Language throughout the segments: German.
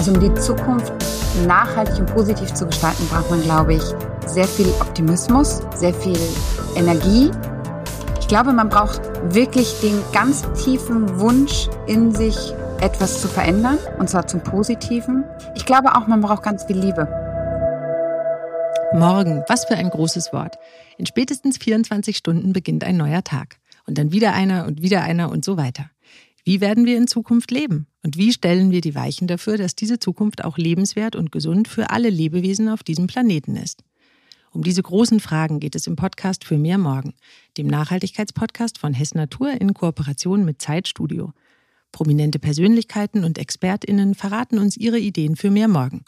Also um die Zukunft nachhaltig und positiv zu gestalten, braucht man, glaube ich, sehr viel Optimismus, sehr viel Energie. Ich glaube, man braucht wirklich den ganz tiefen Wunsch in sich, etwas zu verändern, und zwar zum Positiven. Ich glaube auch, man braucht ganz viel Liebe. Morgen, was für ein großes Wort. In spätestens 24 Stunden beginnt ein neuer Tag. Und dann wieder einer und wieder einer und so weiter. Wie werden wir in Zukunft leben? Und wie stellen wir die Weichen dafür, dass diese Zukunft auch lebenswert und gesund für alle Lebewesen auf diesem Planeten ist? Um diese großen Fragen geht es im Podcast für mehr Morgen, dem Nachhaltigkeitspodcast von Hess Natur in Kooperation mit Zeitstudio. Prominente Persönlichkeiten und ExpertInnen verraten uns ihre Ideen für mehr Morgen.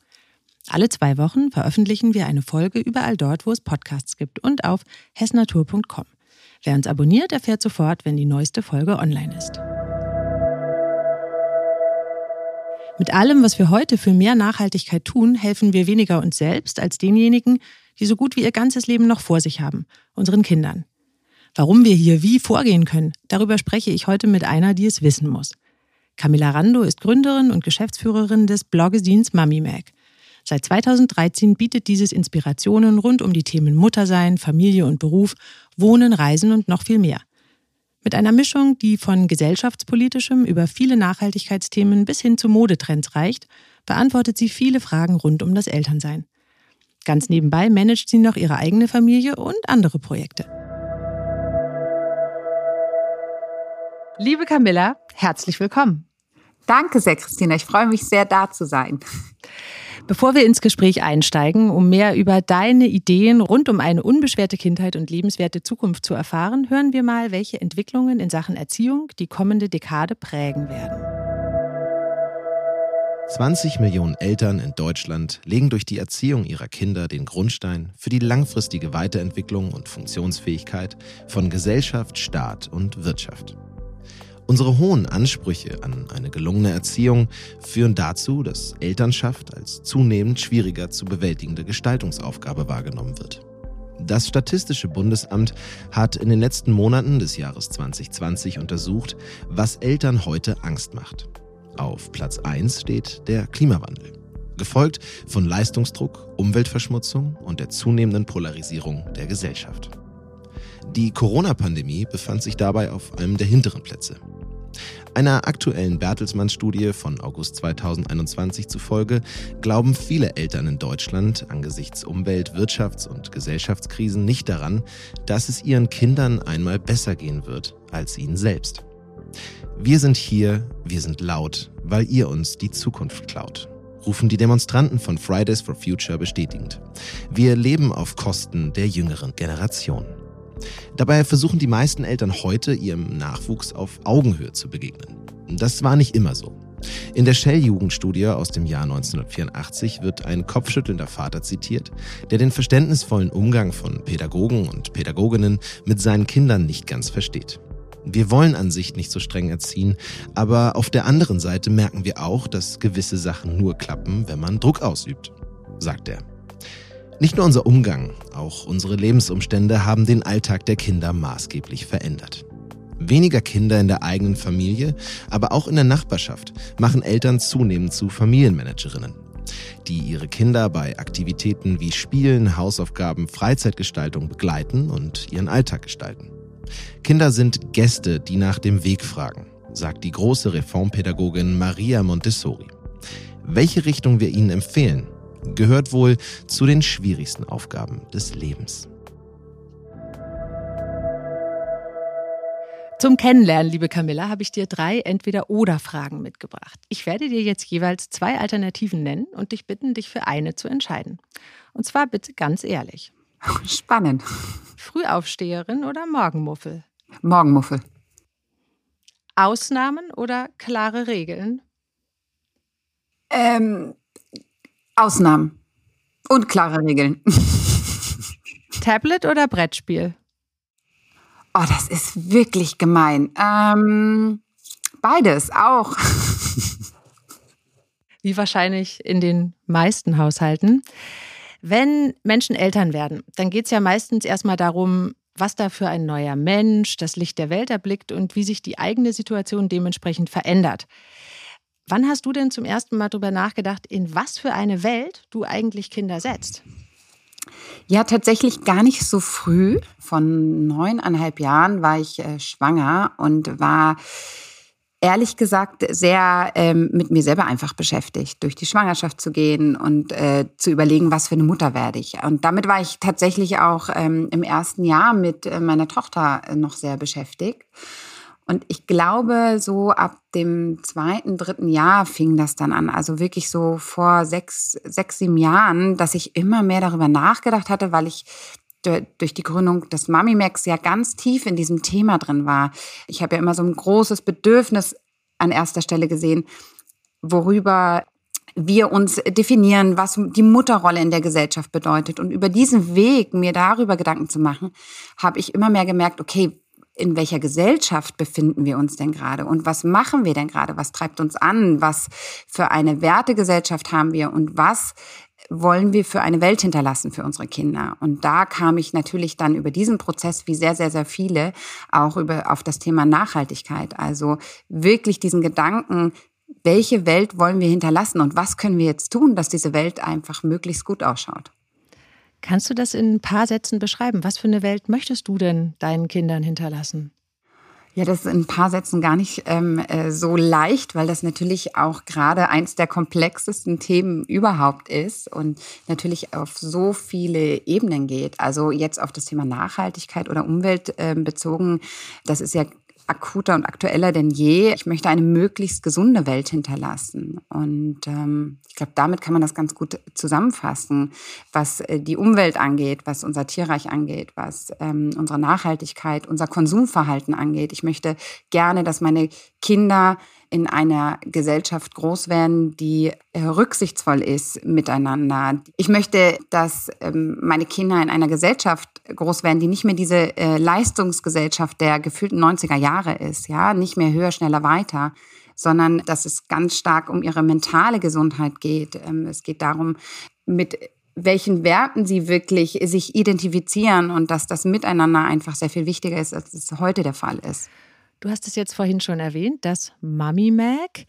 Alle zwei Wochen veröffentlichen wir eine Folge überall dort, wo es Podcasts gibt und auf hessnatur.com. Wer uns abonniert, erfährt sofort, wenn die neueste Folge online ist. Mit allem, was wir heute für mehr Nachhaltigkeit tun, helfen wir weniger uns selbst als denjenigen, die so gut wie ihr ganzes Leben noch vor sich haben, unseren Kindern. Warum wir hier wie vorgehen können, darüber spreche ich heute mit einer, die es wissen muss. Camilla Rando ist Gründerin und Geschäftsführerin des Bloggesins Mami Mag. Seit 2013 bietet dieses Inspirationen rund um die Themen Muttersein, Familie und Beruf, Wohnen, Reisen und noch viel mehr. Mit einer Mischung, die von gesellschaftspolitischem über viele Nachhaltigkeitsthemen bis hin zu Modetrends reicht, beantwortet sie viele Fragen rund um das Elternsein. Ganz nebenbei managt sie noch ihre eigene Familie und andere Projekte. Liebe Camilla, herzlich willkommen. Danke sehr, Christina. Ich freue mich sehr, da zu sein. Bevor wir ins Gespräch einsteigen, um mehr über deine Ideen rund um eine unbeschwerte Kindheit und lebenswerte Zukunft zu erfahren, hören wir mal, welche Entwicklungen in Sachen Erziehung die kommende Dekade prägen werden. 20 Millionen Eltern in Deutschland legen durch die Erziehung ihrer Kinder den Grundstein für die langfristige Weiterentwicklung und Funktionsfähigkeit von Gesellschaft, Staat und Wirtschaft. Unsere hohen Ansprüche an eine gelungene Erziehung führen dazu, dass Elternschaft als zunehmend schwieriger zu bewältigende Gestaltungsaufgabe wahrgenommen wird. Das Statistische Bundesamt hat in den letzten Monaten des Jahres 2020 untersucht, was Eltern heute Angst macht. Auf Platz 1 steht der Klimawandel, gefolgt von Leistungsdruck, Umweltverschmutzung und der zunehmenden Polarisierung der Gesellschaft. Die Corona-Pandemie befand sich dabei auf einem der hinteren Plätze. Einer aktuellen Bertelsmann-Studie von August 2021 zufolge glauben viele Eltern in Deutschland angesichts Umwelt-, Wirtschafts- und Gesellschaftskrisen nicht daran, dass es ihren Kindern einmal besser gehen wird als ihnen selbst. Wir sind hier, wir sind laut, weil ihr uns die Zukunft klaut rufen die Demonstranten von Fridays for Future bestätigend. Wir leben auf Kosten der jüngeren Generation. Dabei versuchen die meisten Eltern heute ihrem Nachwuchs auf Augenhöhe zu begegnen. Das war nicht immer so. In der Shell-Jugendstudie aus dem Jahr 1984 wird ein kopfschüttelnder Vater zitiert, der den verständnisvollen Umgang von Pädagogen und Pädagoginnen mit seinen Kindern nicht ganz versteht. Wir wollen an sich nicht so streng erziehen, aber auf der anderen Seite merken wir auch, dass gewisse Sachen nur klappen, wenn man Druck ausübt, sagt er. Nicht nur unser Umgang, auch unsere Lebensumstände haben den Alltag der Kinder maßgeblich verändert. Weniger Kinder in der eigenen Familie, aber auch in der Nachbarschaft machen Eltern zunehmend zu Familienmanagerinnen, die ihre Kinder bei Aktivitäten wie Spielen, Hausaufgaben, Freizeitgestaltung begleiten und ihren Alltag gestalten. Kinder sind Gäste, die nach dem Weg fragen, sagt die große Reformpädagogin Maria Montessori. Welche Richtung wir ihnen empfehlen, gehört wohl zu den schwierigsten Aufgaben des Lebens. Zum Kennenlernen, liebe Camilla, habe ich dir drei Entweder-Oder-Fragen mitgebracht. Ich werde dir jetzt jeweils zwei Alternativen nennen und dich bitten, dich für eine zu entscheiden. Und zwar bitte ganz ehrlich. Spannend. Frühaufsteherin oder Morgenmuffel? Morgenmuffel. Ausnahmen oder klare Regeln? Ähm, Ausnahmen und klare Regeln. Tablet oder Brettspiel? Oh, das ist wirklich gemein. Ähm, beides auch. Wie wahrscheinlich in den meisten Haushalten. Wenn Menschen Eltern werden, dann geht es ja meistens erstmal darum, was da für ein neuer Mensch das Licht der Welt erblickt und wie sich die eigene Situation dementsprechend verändert. Wann hast du denn zum ersten Mal darüber nachgedacht, in was für eine Welt du eigentlich Kinder setzt? Ja, tatsächlich gar nicht so früh. Von neuneinhalb Jahren war ich äh, schwanger und war ehrlich gesagt sehr ähm, mit mir selber einfach beschäftigt, durch die Schwangerschaft zu gehen und äh, zu überlegen, was für eine Mutter werde ich. Und damit war ich tatsächlich auch ähm, im ersten Jahr mit äh, meiner Tochter äh, noch sehr beschäftigt. Und ich glaube, so ab dem zweiten, dritten Jahr fing das dann an. Also wirklich so vor sechs, sechs, sieben Jahren, dass ich immer mehr darüber nachgedacht hatte, weil ich durch die Gründung des Mami Max ja ganz tief in diesem Thema drin war. Ich habe ja immer so ein großes Bedürfnis an erster Stelle gesehen, worüber wir uns definieren, was die Mutterrolle in der Gesellschaft bedeutet. Und über diesen Weg, mir darüber Gedanken zu machen, habe ich immer mehr gemerkt, okay, in welcher Gesellschaft befinden wir uns denn gerade und was machen wir denn gerade? Was treibt uns an? Was für eine Wertegesellschaft haben wir und was wollen wir für eine Welt hinterlassen für unsere Kinder? Und da kam ich natürlich dann über diesen Prozess, wie sehr, sehr, sehr viele, auch über, auf das Thema Nachhaltigkeit. Also wirklich diesen Gedanken, welche Welt wollen wir hinterlassen und was können wir jetzt tun, dass diese Welt einfach möglichst gut ausschaut? Kannst du das in ein paar Sätzen beschreiben? Was für eine Welt möchtest du denn deinen Kindern hinterlassen? Ja, das ist in ein paar Sätzen gar nicht ähm, äh, so leicht, weil das natürlich auch gerade eins der komplexesten Themen überhaupt ist und natürlich auf so viele Ebenen geht. Also jetzt auf das Thema Nachhaltigkeit oder Umwelt äh, bezogen, das ist ja akuter und aktueller denn je. Ich möchte eine möglichst gesunde Welt hinterlassen. Und ähm, ich glaube, damit kann man das ganz gut zusammenfassen, was äh, die Umwelt angeht, was unser Tierreich angeht, was ähm, unsere Nachhaltigkeit, unser Konsumverhalten angeht. Ich möchte gerne, dass meine Kinder in einer Gesellschaft groß werden, die äh, rücksichtsvoll ist miteinander. Ich möchte, dass ähm, meine Kinder in einer Gesellschaft groß werden, die nicht mehr diese äh, Leistungsgesellschaft der gefühlten 90er Jahre ist, ja, nicht mehr höher, schneller, weiter, sondern dass es ganz stark um ihre mentale Gesundheit geht. Ähm, es geht darum, mit welchen Werten sie wirklich sich identifizieren und dass das Miteinander einfach sehr viel wichtiger ist, als es heute der Fall ist. Du hast es jetzt vorhin schon erwähnt, das Mummy Mag.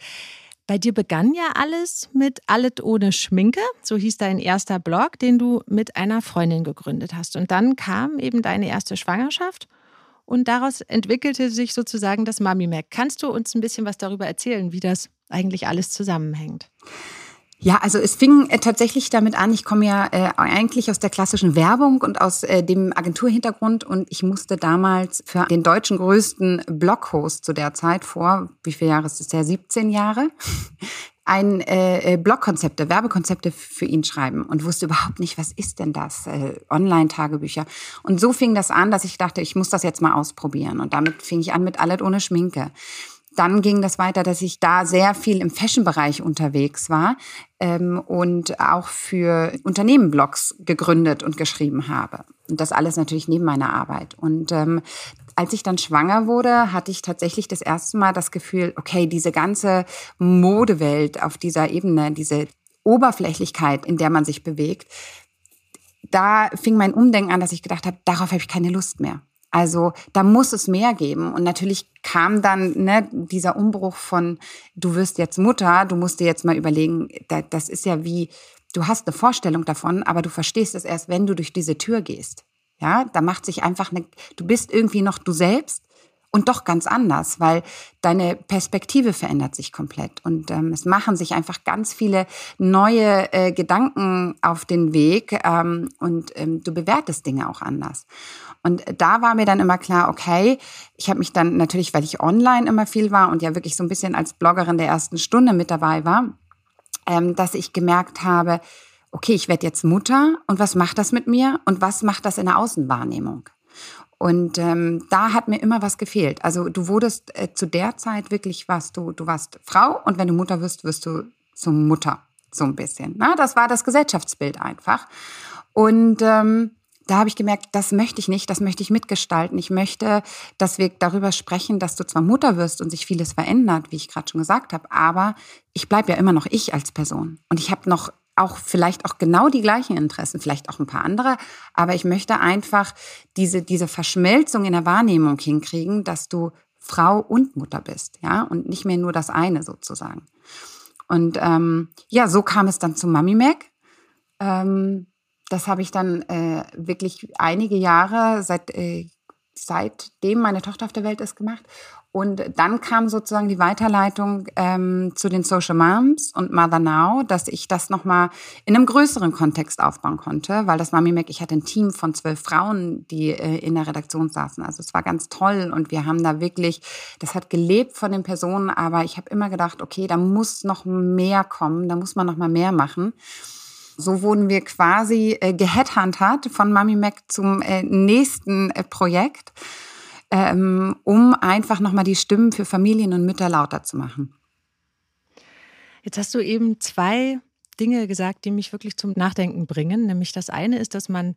Bei dir begann ja alles mit Alles ohne Schminke, so hieß dein erster Blog, den du mit einer Freundin gegründet hast. Und dann kam eben deine erste Schwangerschaft und daraus entwickelte sich sozusagen das Mummy Mag. Kannst du uns ein bisschen was darüber erzählen, wie das eigentlich alles zusammenhängt? Ja, also es fing äh, tatsächlich damit an, ich komme ja äh, eigentlich aus der klassischen Werbung und aus äh, dem Agenturhintergrund und ich musste damals für den deutschen größten Bloghost zu der Zeit vor, wie viele Jahre ist es ja, 17 Jahre, ein äh, äh, Blogkonzepte, Werbekonzepte für ihn schreiben und wusste überhaupt nicht, was ist denn das? Äh, Online-Tagebücher. Und so fing das an, dass ich dachte, ich muss das jetzt mal ausprobieren. Und damit fing ich an mit Alles ohne Schminke. Dann ging das weiter, dass ich da sehr viel im Fashion-Bereich unterwegs war ähm, und auch für Unternehmen Blogs gegründet und geschrieben habe. Und das alles natürlich neben meiner Arbeit. Und ähm, als ich dann schwanger wurde, hatte ich tatsächlich das erste Mal das Gefühl, okay, diese ganze Modewelt auf dieser Ebene, diese Oberflächlichkeit, in der man sich bewegt, da fing mein Umdenken an, dass ich gedacht habe, darauf habe ich keine Lust mehr. Also da muss es mehr geben. Und natürlich kam dann ne, dieser Umbruch von, du wirst jetzt Mutter, du musst dir jetzt mal überlegen, das ist ja wie, du hast eine Vorstellung davon, aber du verstehst es erst, wenn du durch diese Tür gehst. Ja, da macht sich einfach eine, du bist irgendwie noch du selbst und doch ganz anders, weil deine Perspektive verändert sich komplett und ähm, es machen sich einfach ganz viele neue äh, Gedanken auf den Weg ähm, und ähm, du bewertest Dinge auch anders. Und da war mir dann immer klar, okay, ich habe mich dann natürlich, weil ich online immer viel war und ja wirklich so ein bisschen als Bloggerin der ersten Stunde mit dabei war, ähm, dass ich gemerkt habe, okay, ich werde jetzt Mutter und was macht das mit mir und was macht das in der Außenwahrnehmung? Und ähm, da hat mir immer was gefehlt. Also du wurdest äh, zu der Zeit wirklich was, du, du warst Frau und wenn du Mutter wirst, wirst du zum Mutter, so ein bisschen. Na, das war das Gesellschaftsbild einfach. Und ähm, da habe ich gemerkt, das möchte ich nicht, das möchte ich mitgestalten. Ich möchte, dass wir darüber sprechen, dass du zwar Mutter wirst und sich vieles verändert, wie ich gerade schon gesagt habe, aber ich bleibe ja immer noch ich als Person. Und ich habe noch auch vielleicht auch genau die gleichen Interessen, vielleicht auch ein paar andere, aber ich möchte einfach diese, diese Verschmelzung in der Wahrnehmung hinkriegen, dass du Frau und Mutter bist, ja, und nicht mehr nur das eine sozusagen. Und ähm, ja, so kam es dann zu Mami Mac. Ähm, das habe ich dann äh, wirklich einige Jahre seit äh, seitdem meine Tochter auf der Welt ist gemacht. Und dann kam sozusagen die Weiterleitung ähm, zu den Social Moms und Mother Now, dass ich das nochmal in einem größeren Kontext aufbauen konnte, weil das Mami Mac, ich hatte ein Team von zwölf Frauen, die äh, in der Redaktion saßen. Also es war ganz toll und wir haben da wirklich, das hat gelebt von den Personen, aber ich habe immer gedacht, okay, da muss noch mehr kommen, da muss man noch mal mehr machen. So wurden wir quasi äh, geheadhuntert von Mami Mac zum äh, nächsten äh, Projekt ähm, um einfach nochmal die Stimmen für Familien und Mütter lauter zu machen. Jetzt hast du eben zwei Dinge gesagt, die mich wirklich zum Nachdenken bringen. Nämlich das eine ist, dass man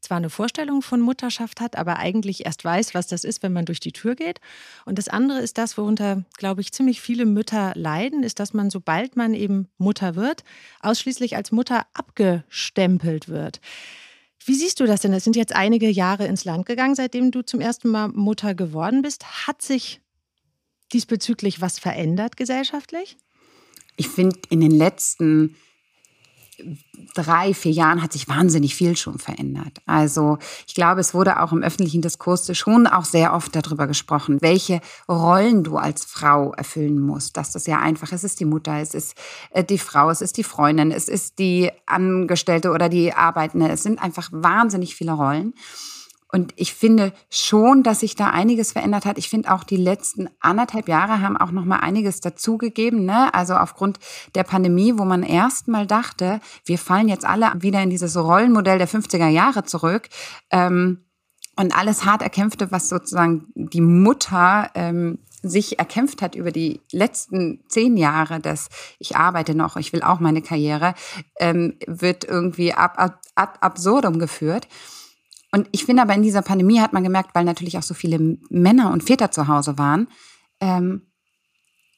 zwar eine Vorstellung von Mutterschaft hat, aber eigentlich erst weiß, was das ist, wenn man durch die Tür geht. Und das andere ist das, worunter, glaube ich, ziemlich viele Mütter leiden, ist, dass man, sobald man eben Mutter wird, ausschließlich als Mutter abgestempelt wird. Wie siehst du das denn? Es sind jetzt einige Jahre ins Land gegangen, seitdem du zum ersten Mal Mutter geworden bist. Hat sich diesbezüglich was verändert gesellschaftlich? Ich finde, in den letzten drei, vier Jahren hat sich wahnsinnig viel schon verändert. Also ich glaube, es wurde auch im öffentlichen Diskurs schon auch sehr oft darüber gesprochen, welche Rollen du als Frau erfüllen musst. Dass das ja einfach ist, es ist die Mutter, es ist äh, die Frau, es ist die Freundin, es ist die Angestellte oder die Arbeitende. Es sind einfach wahnsinnig viele Rollen. Und ich finde schon, dass sich da einiges verändert hat. Ich finde auch die letzten anderthalb Jahre haben auch noch mal einiges dazugegeben. Ne? Also aufgrund der Pandemie, wo man erst mal dachte, wir fallen jetzt alle wieder in dieses Rollenmodell der 50er Jahre zurück. Ähm, und alles hart erkämpfte, was sozusagen die Mutter ähm, sich erkämpft hat über die letzten zehn Jahre, dass ich arbeite noch, ich will auch meine Karriere, ähm, wird irgendwie ab, ab, ad absurdum geführt. Und ich finde aber in dieser Pandemie hat man gemerkt, weil natürlich auch so viele Männer und Väter zu Hause waren ähm,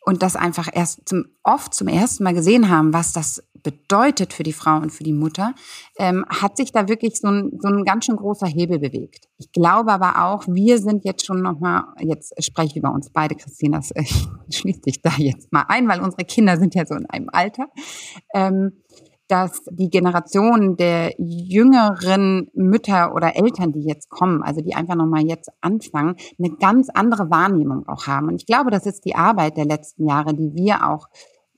und das einfach erst zum, oft zum ersten Mal gesehen haben, was das bedeutet für die Frau und für die Mutter, ähm, hat sich da wirklich so ein, so ein ganz schön großer Hebel bewegt. Ich glaube aber auch, wir sind jetzt schon nochmal, jetzt spreche ich über uns beide, Christine, das äh, schließt sich da jetzt mal ein, weil unsere Kinder sind ja so in einem Alter. Ähm, dass die Generation der jüngeren Mütter oder Eltern, die jetzt kommen, also die einfach nochmal jetzt anfangen, eine ganz andere Wahrnehmung auch haben. Und ich glaube, das ist die Arbeit der letzten Jahre, die wir auch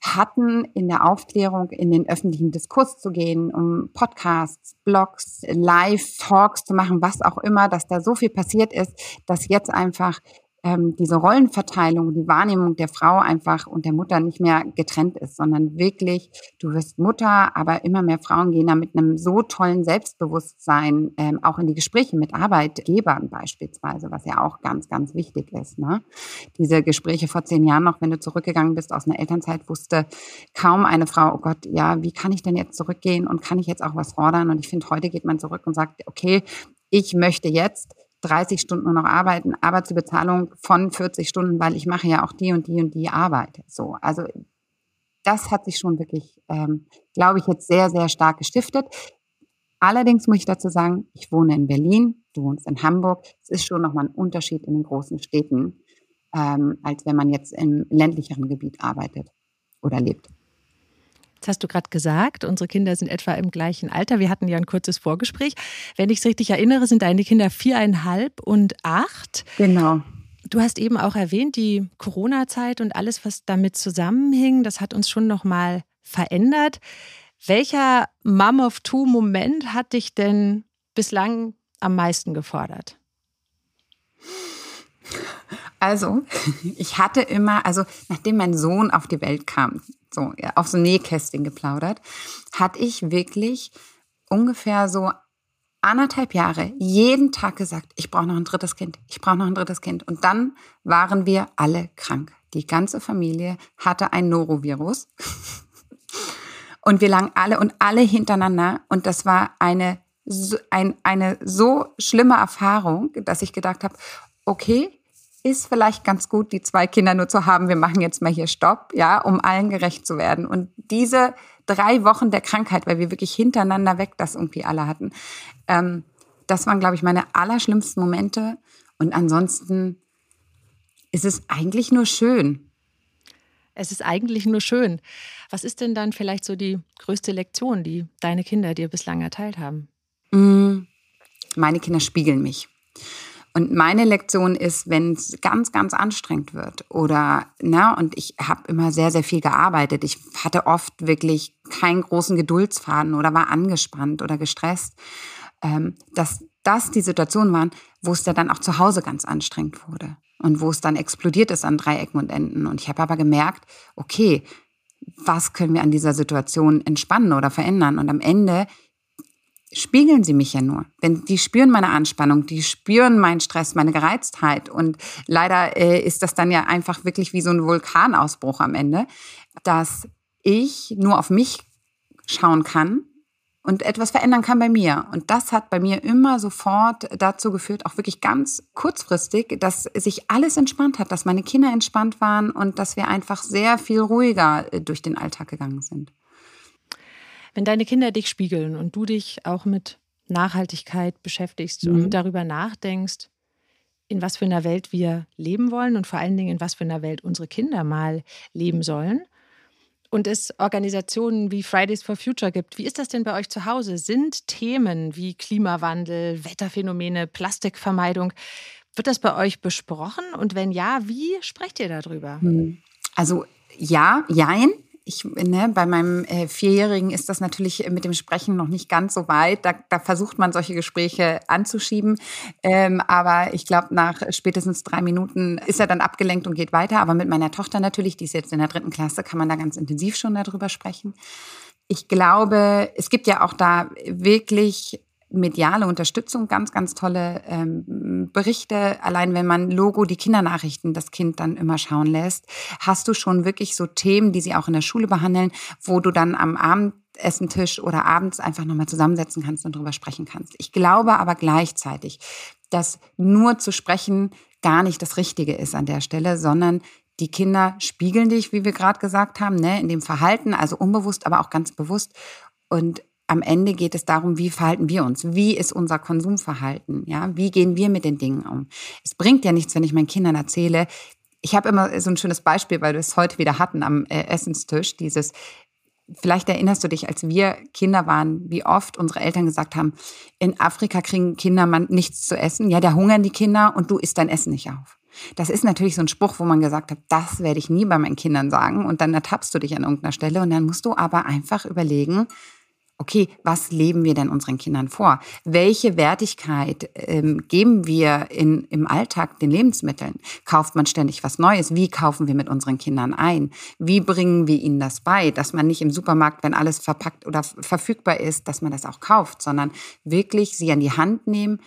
hatten, in der Aufklärung, in den öffentlichen Diskurs zu gehen, um Podcasts, Blogs, Live-Talks zu machen, was auch immer, dass da so viel passiert ist, dass jetzt einfach ähm, diese Rollenverteilung, die Wahrnehmung der Frau einfach und der Mutter nicht mehr getrennt ist, sondern wirklich, du wirst Mutter, aber immer mehr Frauen gehen da mit einem so tollen Selbstbewusstsein ähm, auch in die Gespräche mit Arbeitgebern beispielsweise, was ja auch ganz, ganz wichtig ist. Ne? Diese Gespräche vor zehn Jahren noch, wenn du zurückgegangen bist aus einer Elternzeit, wusste kaum eine Frau, oh Gott, ja, wie kann ich denn jetzt zurückgehen und kann ich jetzt auch was fordern? Und ich finde, heute geht man zurück und sagt, okay, ich möchte jetzt 30 Stunden nur noch arbeiten, aber zur Bezahlung von 40 Stunden, weil ich mache ja auch die und die und die Arbeit. So, also das hat sich schon wirklich, ähm, glaube ich, jetzt sehr, sehr stark gestiftet. Allerdings muss ich dazu sagen, ich wohne in Berlin, du wohnst in Hamburg. Es ist schon nochmal ein Unterschied in den großen Städten, ähm, als wenn man jetzt im ländlicheren Gebiet arbeitet oder lebt. Jetzt hast du gerade gesagt, unsere Kinder sind etwa im gleichen Alter. Wir hatten ja ein kurzes Vorgespräch. Wenn ich es richtig erinnere, sind deine Kinder viereinhalb und acht. Genau. Du hast eben auch erwähnt, die Corona-Zeit und alles, was damit zusammenhing, das hat uns schon nochmal verändert. Welcher Mom of Two-Moment hat dich denn bislang am meisten gefordert? Also, ich hatte immer, also nachdem mein Sohn auf die Welt kam, so auf so Nähkästchen geplaudert, hatte ich wirklich ungefähr so anderthalb Jahre jeden Tag gesagt, ich brauche noch ein drittes Kind, ich brauche noch ein drittes Kind. Und dann waren wir alle krank. Die ganze Familie hatte ein Norovirus. Und wir lagen alle und alle hintereinander. Und das war eine, ein, eine so schlimme Erfahrung, dass ich gedacht habe, okay, ist vielleicht ganz gut, die zwei Kinder nur zu haben. Wir machen jetzt mal hier Stopp, ja, um allen gerecht zu werden. Und diese drei Wochen der Krankheit, weil wir wirklich hintereinander weg das irgendwie alle hatten, ähm, das waren, glaube ich, meine allerschlimmsten Momente. Und ansonsten ist es eigentlich nur schön. Es ist eigentlich nur schön. Was ist denn dann vielleicht so die größte Lektion, die deine Kinder dir bislang erteilt haben? Mm, meine Kinder spiegeln mich. Und meine Lektion ist, wenn es ganz, ganz anstrengend wird oder, na, und ich habe immer sehr, sehr viel gearbeitet. Ich hatte oft wirklich keinen großen Geduldsfaden oder war angespannt oder gestresst, ähm, dass das die Situationen waren, wo es ja dann auch zu Hause ganz anstrengend wurde und wo es dann explodiert ist an drei Ecken und Enden. Und ich habe aber gemerkt, okay, was können wir an dieser Situation entspannen oder verändern? Und am Ende spiegeln sie mich ja nur. Wenn die spüren meine Anspannung, die spüren meinen Stress, meine Gereiztheit und leider äh, ist das dann ja einfach wirklich wie so ein Vulkanausbruch am Ende, dass ich nur auf mich schauen kann und etwas verändern kann bei mir. Und das hat bei mir immer sofort dazu geführt, auch wirklich ganz kurzfristig, dass sich alles entspannt hat, dass meine Kinder entspannt waren und dass wir einfach sehr viel ruhiger äh, durch den Alltag gegangen sind. Wenn deine Kinder dich spiegeln und du dich auch mit Nachhaltigkeit beschäftigst mhm. und darüber nachdenkst, in was für einer Welt wir leben wollen und vor allen Dingen in was für einer Welt unsere Kinder mal leben sollen. Und es Organisationen wie Fridays for Future gibt. Wie ist das denn bei euch zu Hause? Sind Themen wie Klimawandel, Wetterphänomene, Plastikvermeidung, wird das bei euch besprochen? Und wenn ja, wie sprecht ihr darüber? Hm. Also ja, jein ich, ne, bei meinem äh, Vierjährigen ist das natürlich mit dem Sprechen noch nicht ganz so weit. Da, da versucht man solche Gespräche anzuschieben. Ähm, aber ich glaube, nach spätestens drei Minuten ist er dann abgelenkt und geht weiter. Aber mit meiner Tochter natürlich, die ist jetzt in der dritten Klasse, kann man da ganz intensiv schon darüber sprechen. Ich glaube, es gibt ja auch da wirklich mediale Unterstützung, ganz, ganz tolle ähm, Berichte. Allein wenn man Logo, die Kindernachrichten, das Kind dann immer schauen lässt, hast du schon wirklich so Themen, die sie auch in der Schule behandeln, wo du dann am Abendessentisch oder abends einfach nochmal zusammensetzen kannst und drüber sprechen kannst. Ich glaube aber gleichzeitig, dass nur zu sprechen gar nicht das Richtige ist an der Stelle, sondern die Kinder spiegeln dich, wie wir gerade gesagt haben, ne, in dem Verhalten, also unbewusst, aber auch ganz bewusst. Und am Ende geht es darum, wie verhalten wir uns? Wie ist unser Konsumverhalten? Ja, wie gehen wir mit den Dingen um? Es bringt ja nichts, wenn ich meinen Kindern erzähle. Ich habe immer so ein schönes Beispiel, weil wir es heute wieder hatten am äh, Essenstisch, dieses Vielleicht erinnerst du dich, als wir Kinder waren, wie oft unsere Eltern gesagt haben, in Afrika kriegen Kinder nichts zu essen. Ja, da hungern die Kinder und du isst dein Essen nicht auf. Das ist natürlich so ein Spruch, wo man gesagt hat, das werde ich nie bei meinen Kindern sagen. Und dann ertappst du dich an irgendeiner Stelle und dann musst du aber einfach überlegen, okay, was leben wir denn unseren Kindern vor? Welche Wertigkeit ähm, geben wir in, im Alltag den Lebensmitteln? Kauft man ständig was Neues? Wie kaufen wir mit unseren Kindern ein? Wie bringen wir ihnen das bei, dass man nicht im Supermarkt, wenn alles verpackt oder verfügbar ist, dass man das auch kauft, sondern wirklich sie an die Hand nehmen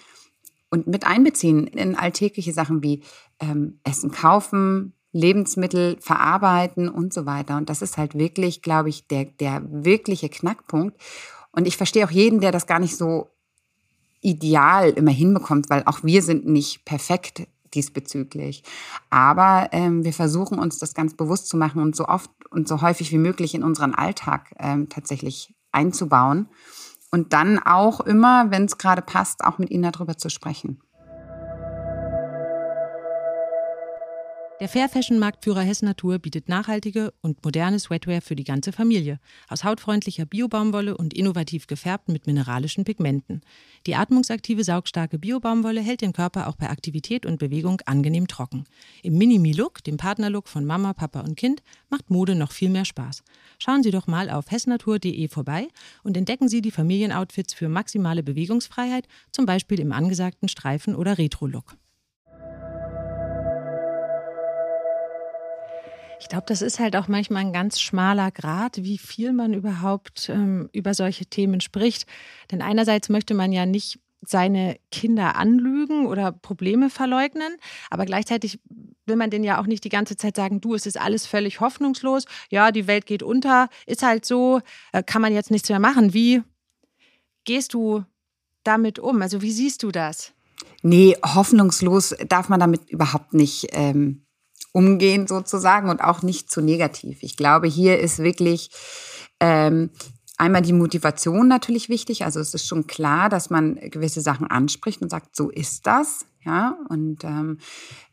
und mit einbeziehen in alltägliche Sachen wie ähm, Essen kaufen, Lebensmittel verarbeiten und so weiter. Und das ist halt wirklich, glaube ich, der, der wirkliche Knackpunkt. Und ich verstehe auch jeden, der das gar nicht so ideal immer hinbekommt, weil auch wir sind nicht perfekt diesbezüglich. Aber ähm, wir versuchen uns das ganz bewusst zu machen und so oft und so häufig wie möglich in unseren Alltag ähm, tatsächlich einzubauen. Und dann auch immer, wenn es gerade passt, auch mit ihnen darüber zu sprechen. Der Fair Fashion Marktführer Hessen Natur bietet nachhaltige und moderne Sweatwear für die ganze Familie. Aus hautfreundlicher Biobaumwolle und innovativ gefärbt mit mineralischen Pigmenten. Die atmungsaktive, saugstarke Biobaumwolle hält den Körper auch bei Aktivität und Bewegung angenehm trocken. Im Minimi-Look, dem Partnerlook von Mama, Papa und Kind, macht Mode noch viel mehr Spaß. Schauen Sie doch mal auf hessnatur.de vorbei und entdecken Sie die Familienoutfits für maximale Bewegungsfreiheit, zum Beispiel im angesagten Streifen- oder Retro-Look. Ich glaube, das ist halt auch manchmal ein ganz schmaler Grad, wie viel man überhaupt ähm, über solche Themen spricht. Denn einerseits möchte man ja nicht seine Kinder anlügen oder Probleme verleugnen, aber gleichzeitig will man denen ja auch nicht die ganze Zeit sagen, du, es ist alles völlig hoffnungslos, ja, die Welt geht unter, ist halt so, äh, kann man jetzt nichts mehr machen. Wie gehst du damit um? Also wie siehst du das? Nee, hoffnungslos darf man damit überhaupt nicht ähm, umgehen sozusagen und auch nicht zu negativ. Ich glaube, hier ist wirklich ähm, einmal die Motivation natürlich wichtig. Also es ist schon klar, dass man gewisse Sachen anspricht und sagt, so ist das. Ja, und ähm,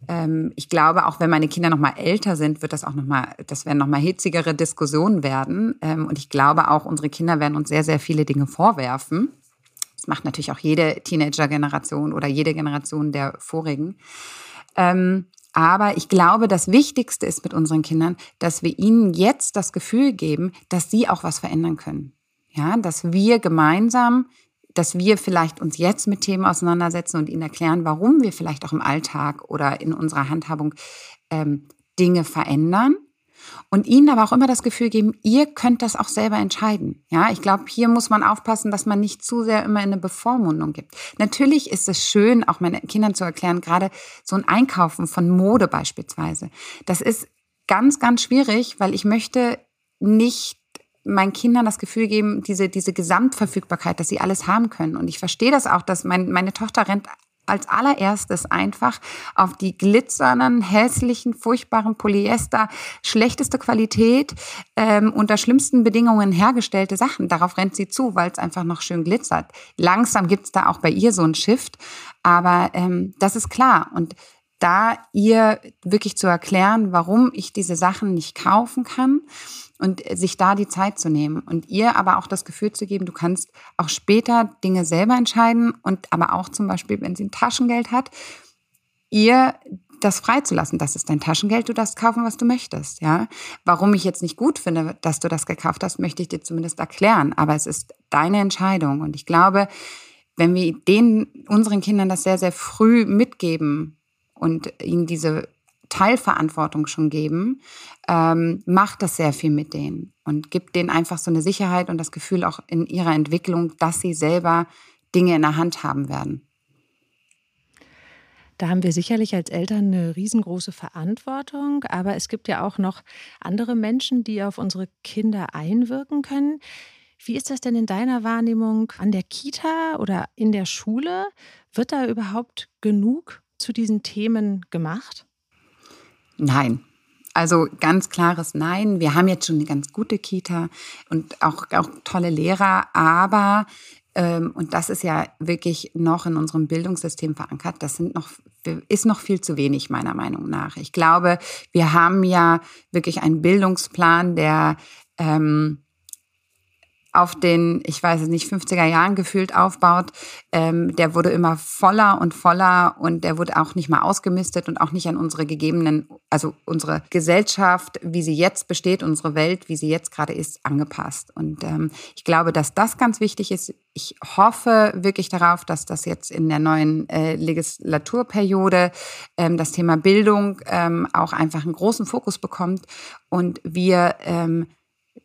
ähm, ich glaube, auch wenn meine Kinder noch mal älter sind, wird das auch noch mal, das werden noch mal hitzigere Diskussionen werden. Ähm, und ich glaube auch, unsere Kinder werden uns sehr, sehr viele Dinge vorwerfen. Das macht natürlich auch jede Teenager-Generation oder jede Generation der vorigen. Ähm, aber ich glaube, das Wichtigste ist mit unseren Kindern, dass wir ihnen jetzt das Gefühl geben, dass sie auch was verändern können. Ja, dass wir gemeinsam dass wir vielleicht uns jetzt mit Themen auseinandersetzen und ihnen erklären, warum wir vielleicht auch im Alltag oder in unserer Handhabung ähm, Dinge verändern und ihnen aber auch immer das Gefühl geben, ihr könnt das auch selber entscheiden. Ja, ich glaube, hier muss man aufpassen, dass man nicht zu sehr immer in eine Bevormundung gibt. Natürlich ist es schön, auch meinen Kindern zu erklären, gerade so ein Einkaufen von Mode beispielsweise. Das ist ganz, ganz schwierig, weil ich möchte nicht meinen Kindern das Gefühl geben, diese, diese Gesamtverfügbarkeit, dass sie alles haben können. Und ich verstehe das auch, dass mein, meine Tochter rennt als allererstes einfach auf die glitzernden, hässlichen, furchtbaren Polyester, schlechteste Qualität, ähm, unter schlimmsten Bedingungen hergestellte Sachen. Darauf rennt sie zu, weil es einfach noch schön glitzert. Langsam gibt's da auch bei ihr so ein Shift, aber ähm, das ist klar. Und da ihr wirklich zu erklären, warum ich diese Sachen nicht kaufen kann und sich da die Zeit zu nehmen und ihr aber auch das Gefühl zu geben, du kannst auch später Dinge selber entscheiden und aber auch zum Beispiel, wenn sie ein Taschengeld hat, ihr das freizulassen. Das ist dein Taschengeld, du darfst kaufen, was du möchtest, ja. Warum ich jetzt nicht gut finde, dass du das gekauft hast, möchte ich dir zumindest erklären. Aber es ist deine Entscheidung. Und ich glaube, wenn wir den, unseren Kindern das sehr, sehr früh mitgeben und ihnen diese Teilverantwortung schon geben, ähm, macht das sehr viel mit denen und gibt denen einfach so eine Sicherheit und das Gefühl auch in ihrer Entwicklung, dass sie selber Dinge in der Hand haben werden. Da haben wir sicherlich als Eltern eine riesengroße Verantwortung, aber es gibt ja auch noch andere Menschen, die auf unsere Kinder einwirken können. Wie ist das denn in deiner Wahrnehmung an der Kita oder in der Schule? Wird da überhaupt genug zu diesen Themen gemacht? Nein. Also ganz klares Nein. Wir haben jetzt schon eine ganz gute Kita und auch, auch tolle Lehrer, aber ähm, und das ist ja wirklich noch in unserem Bildungssystem verankert. Das sind noch, ist noch viel zu wenig, meiner Meinung nach. Ich glaube, wir haben ja wirklich einen Bildungsplan, der ähm, auf den, ich weiß es nicht, 50er Jahren gefühlt aufbaut, ähm, der wurde immer voller und voller und der wurde auch nicht mal ausgemistet und auch nicht an unsere gegebenen, also unsere Gesellschaft, wie sie jetzt besteht, unsere Welt, wie sie jetzt gerade ist, angepasst. Und ähm, ich glaube, dass das ganz wichtig ist. Ich hoffe wirklich darauf, dass das jetzt in der neuen äh, Legislaturperiode ähm, das Thema Bildung ähm, auch einfach einen großen Fokus bekommt und wir ähm,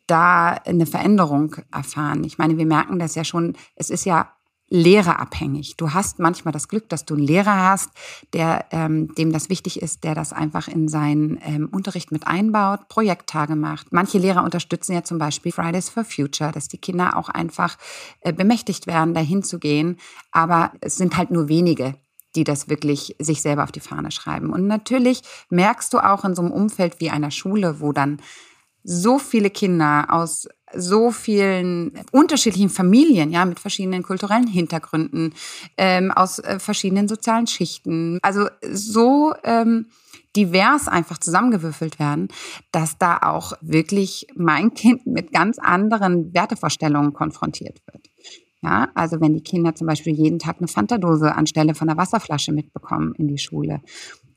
da eine Veränderung erfahren. Ich meine, wir merken das ja schon, es ist ja lehrerabhängig. Du hast manchmal das Glück, dass du einen Lehrer hast, der ähm, dem das wichtig ist, der das einfach in seinen ähm, Unterricht mit einbaut, Projekttage macht. Manche Lehrer unterstützen ja zum Beispiel Fridays for Future, dass die Kinder auch einfach äh, bemächtigt werden, dahin zu gehen. Aber es sind halt nur wenige, die das wirklich sich selber auf die Fahne schreiben. Und natürlich merkst du auch in so einem Umfeld wie einer Schule, wo dann so viele Kinder aus so vielen unterschiedlichen Familien, ja, mit verschiedenen kulturellen Hintergründen, ähm, aus äh, verschiedenen sozialen Schichten. Also so ähm, divers einfach zusammengewürfelt werden, dass da auch wirklich mein Kind mit ganz anderen Wertevorstellungen konfrontiert wird. Ja, also wenn die Kinder zum Beispiel jeden Tag eine Fanta-Dose anstelle von einer Wasserflasche mitbekommen in die Schule.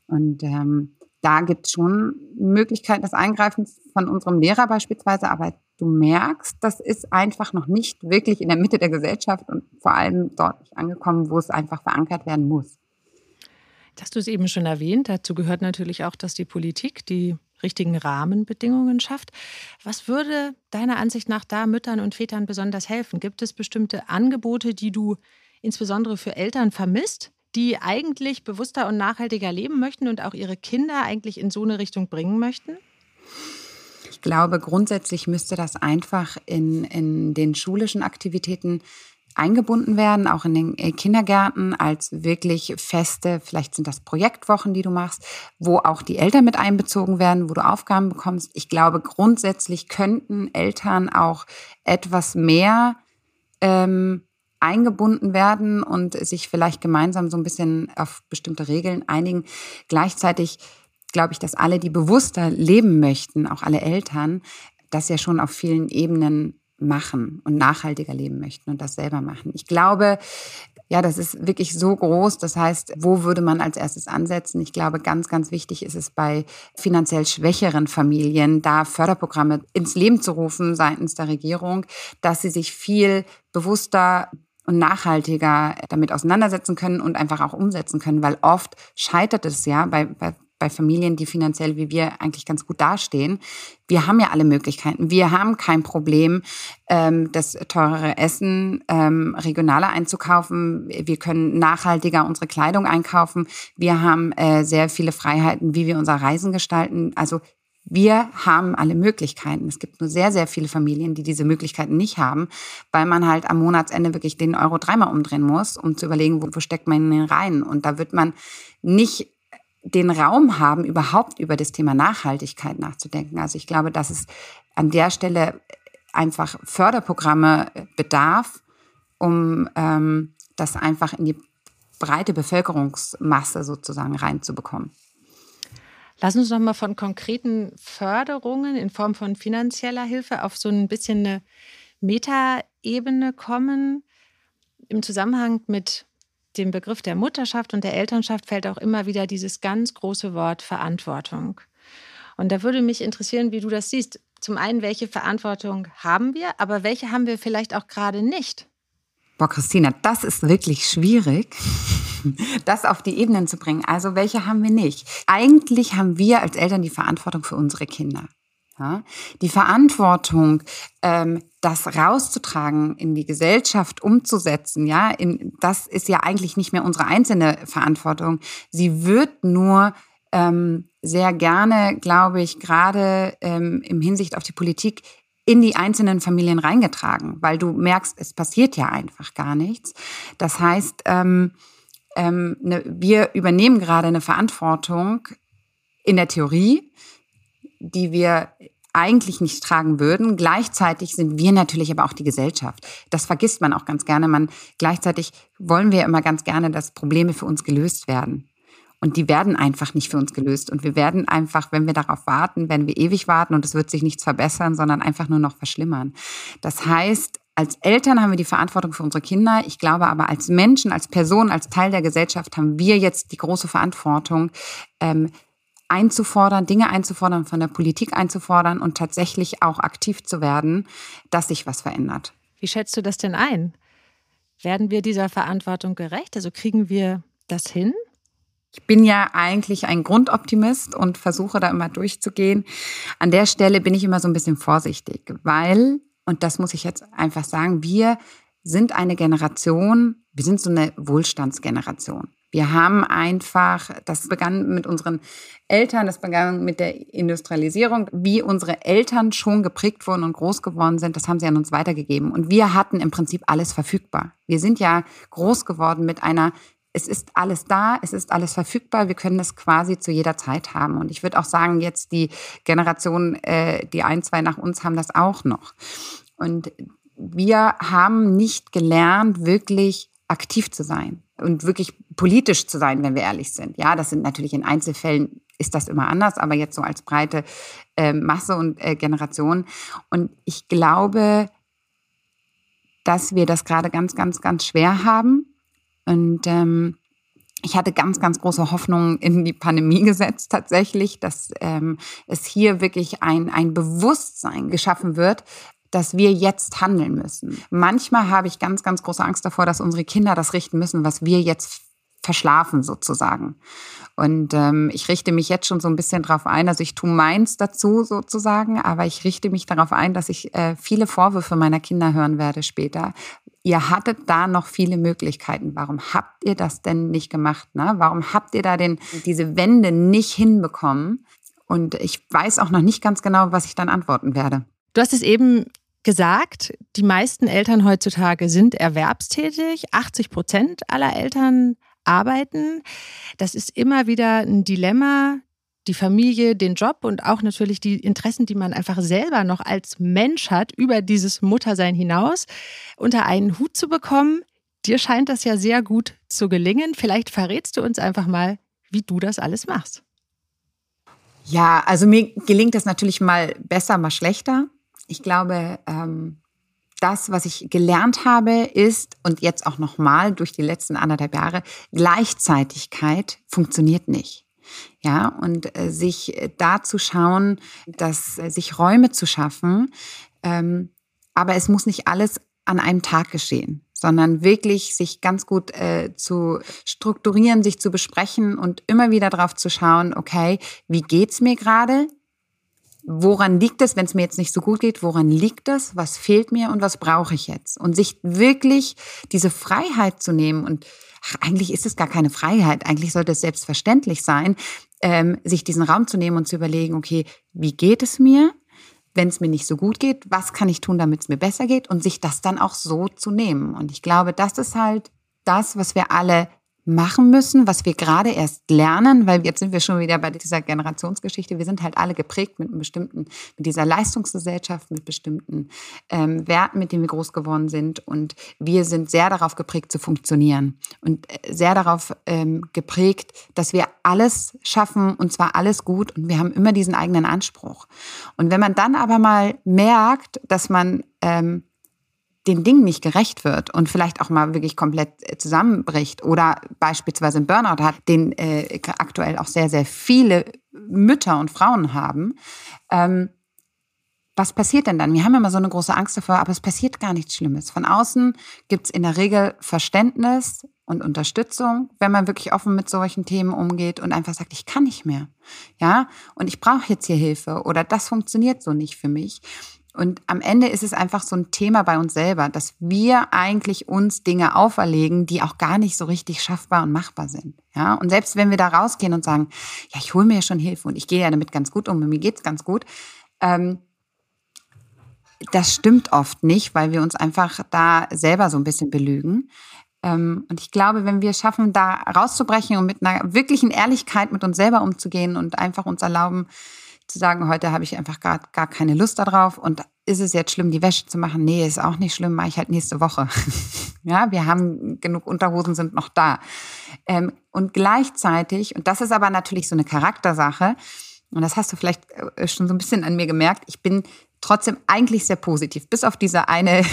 Und ähm, da gibt es schon Möglichkeiten des Eingreifens von unserem Lehrer beispielsweise, aber du merkst, das ist einfach noch nicht wirklich in der Mitte der Gesellschaft und vor allem dort nicht angekommen, wo es einfach verankert werden muss. Das hast du es eben schon erwähnt. Dazu gehört natürlich auch, dass die Politik die richtigen Rahmenbedingungen schafft. Was würde deiner Ansicht nach da Müttern und Vätern besonders helfen? Gibt es bestimmte Angebote, die du insbesondere für Eltern vermisst, die eigentlich bewusster und nachhaltiger leben möchten und auch ihre Kinder eigentlich in so eine Richtung bringen möchten? Ich glaube, grundsätzlich müsste das einfach in, in den schulischen Aktivitäten eingebunden werden, auch in den äh, Kindergärten als wirklich feste, vielleicht sind das Projektwochen, die du machst, wo auch die Eltern mit einbezogen werden, wo du Aufgaben bekommst. Ich glaube, grundsätzlich könnten Eltern auch etwas mehr ähm, eingebunden werden und sich vielleicht gemeinsam so ein bisschen auf bestimmte Regeln einigen. Gleichzeitig glaube ich, dass alle, die bewusster leben möchten, auch alle Eltern, das ja schon auf vielen Ebenen machen und nachhaltiger leben möchten und das selber machen. Ich glaube, ja, das ist wirklich so groß. Das heißt, wo würde man als erstes ansetzen? Ich glaube, ganz, ganz wichtig ist es bei finanziell schwächeren Familien, da Förderprogramme ins Leben zu rufen seitens der Regierung, dass sie sich viel bewusster und nachhaltiger damit auseinandersetzen können und einfach auch umsetzen können, weil oft scheitert es ja bei, bei bei Familien, die finanziell wie wir eigentlich ganz gut dastehen. Wir haben ja alle Möglichkeiten. Wir haben kein Problem, ähm, das teurere Essen ähm, regionaler einzukaufen. Wir können nachhaltiger unsere Kleidung einkaufen. Wir haben äh, sehr viele Freiheiten, wie wir unser Reisen gestalten. Also wir haben alle Möglichkeiten. Es gibt nur sehr, sehr viele Familien, die diese Möglichkeiten nicht haben, weil man halt am Monatsende wirklich den Euro dreimal umdrehen muss, um zu überlegen, wo, wo steckt man ihn rein. Und da wird man nicht den Raum haben, überhaupt über das Thema Nachhaltigkeit nachzudenken. Also ich glaube, dass es an der Stelle einfach Förderprogramme bedarf, um ähm, das einfach in die breite Bevölkerungsmasse sozusagen reinzubekommen. Lass uns noch mal von konkreten Förderungen in Form von finanzieller Hilfe auf so ein bisschen eine Metaebene kommen. Im Zusammenhang mit dem Begriff der Mutterschaft und der Elternschaft fällt auch immer wieder dieses ganz große Wort Verantwortung. Und da würde mich interessieren, wie du das siehst. Zum einen, welche Verantwortung haben wir, aber welche haben wir vielleicht auch gerade nicht? Boah, Christina, das ist wirklich schwierig, das auf die Ebenen zu bringen. Also welche haben wir nicht? Eigentlich haben wir als Eltern die Verantwortung für unsere Kinder. Ja? Die Verantwortung, ähm, das rauszutragen, in die Gesellschaft umzusetzen, ja, in, das ist ja eigentlich nicht mehr unsere einzelne Verantwortung. Sie wird nur ähm, sehr gerne, glaube ich, gerade ähm, im Hinsicht auf die Politik in die einzelnen Familien reingetragen, weil du merkst, es passiert ja einfach gar nichts. Das heißt, ähm, ähm, ne, wir übernehmen gerade eine Verantwortung in der Theorie, die wir eigentlich nicht tragen würden. Gleichzeitig sind wir natürlich aber auch die Gesellschaft. Das vergisst man auch ganz gerne. Man, gleichzeitig wollen wir immer ganz gerne, dass Probleme für uns gelöst werden. Und die werden einfach nicht für uns gelöst. Und wir werden einfach, wenn wir darauf warten, werden wir ewig warten und es wird sich nichts verbessern, sondern einfach nur noch verschlimmern. Das heißt, als Eltern haben wir die Verantwortung für unsere Kinder. Ich glaube aber als Menschen, als Person, als Teil der Gesellschaft haben wir jetzt die große Verantwortung, ähm, einzufordern, Dinge einzufordern, von der Politik einzufordern und tatsächlich auch aktiv zu werden, dass sich was verändert. Wie schätzt du das denn ein? Werden wir dieser Verantwortung gerecht? Also kriegen wir das hin? Ich bin ja eigentlich ein Grundoptimist und versuche da immer durchzugehen. An der Stelle bin ich immer so ein bisschen vorsichtig, weil, und das muss ich jetzt einfach sagen, wir sind eine Generation, wir sind so eine Wohlstandsgeneration. Wir haben einfach, das begann mit unseren Eltern, das begann mit der Industrialisierung, wie unsere Eltern schon geprägt wurden und groß geworden sind, das haben sie an uns weitergegeben. Und wir hatten im Prinzip alles verfügbar. Wir sind ja groß geworden mit einer es ist alles da, es ist alles verfügbar, wir können es quasi zu jeder Zeit haben. Und ich würde auch sagen, jetzt die Generation, äh, die ein, zwei nach uns haben das auch noch. Und wir haben nicht gelernt, wirklich aktiv zu sein und wirklich politisch zu sein, wenn wir ehrlich sind. Ja, das sind natürlich in Einzelfällen ist das immer anders, aber jetzt so als breite äh, Masse und äh, Generation. Und ich glaube, dass wir das gerade ganz, ganz, ganz schwer haben. Und ähm, ich hatte ganz, ganz große Hoffnungen in die Pandemie gesetzt tatsächlich, dass ähm, es hier wirklich ein, ein Bewusstsein geschaffen wird, dass wir jetzt handeln müssen. Manchmal habe ich ganz, ganz große Angst davor, dass unsere Kinder das richten müssen, was wir jetzt verschlafen sozusagen. Und ähm, ich richte mich jetzt schon so ein bisschen darauf ein, also ich tue meins dazu sozusagen, aber ich richte mich darauf ein, dass ich äh, viele Vorwürfe meiner Kinder hören werde später. Ihr hattet da noch viele Möglichkeiten. Warum habt ihr das denn nicht gemacht? Ne? Warum habt ihr da den, diese Wende nicht hinbekommen? Und ich weiß auch noch nicht ganz genau, was ich dann antworten werde. Du hast es eben gesagt, die meisten Eltern heutzutage sind erwerbstätig. 80 Prozent aller Eltern arbeiten. Das ist immer wieder ein Dilemma, die Familie, den Job und auch natürlich die Interessen, die man einfach selber noch als Mensch hat, über dieses Muttersein hinaus unter einen Hut zu bekommen. Dir scheint das ja sehr gut zu gelingen. Vielleicht verrätst du uns einfach mal, wie du das alles machst. Ja, also mir gelingt das natürlich mal besser, mal schlechter. Ich glaube, ähm, das, was ich gelernt habe, ist, und jetzt auch nochmal durch die letzten anderthalb Jahre, Gleichzeitigkeit funktioniert nicht. Ja, und äh, sich da zu schauen, dass äh, sich Räume zu schaffen, ähm, aber es muss nicht alles an einem Tag geschehen, sondern wirklich sich ganz gut äh, zu strukturieren, sich zu besprechen und immer wieder darauf zu schauen, okay, wie geht's mir gerade? Woran liegt es, wenn es mir jetzt nicht so gut geht, woran liegt es, was fehlt mir und was brauche ich jetzt? Und sich wirklich diese Freiheit zu nehmen und ach, eigentlich ist es gar keine Freiheit, eigentlich sollte es selbstverständlich sein, ähm, sich diesen Raum zu nehmen und zu überlegen, okay, wie geht es mir? Wenn es mir nicht so gut geht, was kann ich tun, damit es mir besser geht? Und sich das dann auch so zu nehmen. Und ich glaube, das ist halt das, was wir alle machen müssen, was wir gerade erst lernen, weil jetzt sind wir schon wieder bei dieser Generationsgeschichte. Wir sind halt alle geprägt mit einem bestimmten, mit dieser Leistungsgesellschaft, mit bestimmten ähm, Werten, mit denen wir groß geworden sind. Und wir sind sehr darauf geprägt zu funktionieren und äh, sehr darauf ähm, geprägt, dass wir alles schaffen und zwar alles gut. Und wir haben immer diesen eigenen Anspruch. Und wenn man dann aber mal merkt, dass man ähm, den Dingen nicht gerecht wird und vielleicht auch mal wirklich komplett äh, zusammenbricht oder beispielsweise einen Burnout hat, den äh, aktuell auch sehr, sehr viele Mütter und Frauen haben, ähm, was passiert denn dann? Wir haben immer so eine große Angst davor, aber es passiert gar nichts Schlimmes. Von außen gibt es in der Regel Verständnis und Unterstützung, wenn man wirklich offen mit solchen Themen umgeht und einfach sagt, ich kann nicht mehr. Ja, und ich brauche jetzt hier Hilfe oder das funktioniert so nicht für mich. Und am Ende ist es einfach so ein Thema bei uns selber, dass wir eigentlich uns Dinge auferlegen, die auch gar nicht so richtig schaffbar und machbar sind. Ja, und selbst wenn wir da rausgehen und sagen, ja, ich hole mir ja schon Hilfe und ich gehe ja damit ganz gut um mir geht's ganz gut, ähm, das stimmt oft nicht, weil wir uns einfach da selber so ein bisschen belügen. Ähm, und ich glaube, wenn wir schaffen, da rauszubrechen und mit einer wirklichen Ehrlichkeit mit uns selber umzugehen und einfach uns erlauben, zu sagen, heute habe ich einfach gar, gar keine Lust darauf und ist es jetzt schlimm, die Wäsche zu machen? Nee, ist auch nicht schlimm, mache ich halt nächste Woche. ja, wir haben genug Unterhosen sind noch da. Ähm, und gleichzeitig, und das ist aber natürlich so eine Charaktersache, und das hast du vielleicht äh, schon so ein bisschen an mir gemerkt, ich bin trotzdem eigentlich sehr positiv, bis auf diese eine,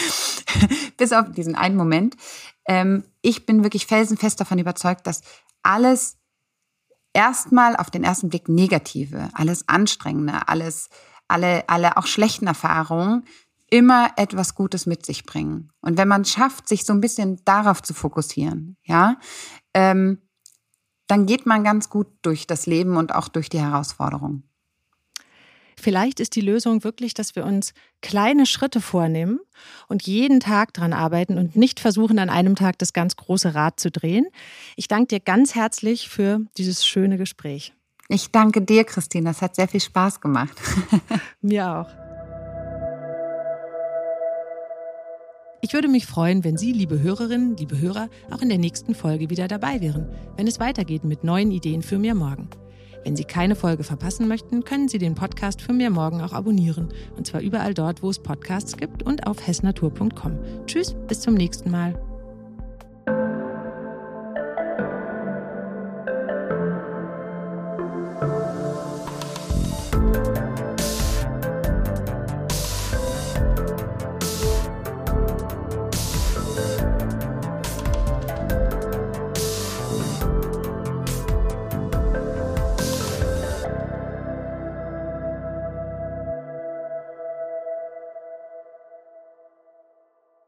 bis auf diesen einen Moment. Ähm, ich bin wirklich felsenfest davon überzeugt, dass alles erstmal auf den ersten Blick negative, alles anstrengende, alles, alle, alle auch schlechten Erfahrungen immer etwas Gutes mit sich bringen. Und wenn man schafft, sich so ein bisschen darauf zu fokussieren, ja, ähm, dann geht man ganz gut durch das Leben und auch durch die Herausforderungen. Vielleicht ist die Lösung wirklich, dass wir uns kleine Schritte vornehmen und jeden Tag dran arbeiten und nicht versuchen, an einem Tag das ganz große Rad zu drehen. Ich danke dir ganz herzlich für dieses schöne Gespräch. Ich danke dir, Christine. Es hat sehr viel Spaß gemacht. Mir auch. Ich würde mich freuen, wenn Sie, liebe Hörerinnen, liebe Hörer, auch in der nächsten Folge wieder dabei wären, wenn es weitergeht mit neuen Ideen für mir morgen. Wenn Sie keine Folge verpassen möchten, können Sie den Podcast für mir morgen auch abonnieren. Und zwar überall dort, wo es Podcasts gibt und auf hessnatur.com. Tschüss, bis zum nächsten Mal.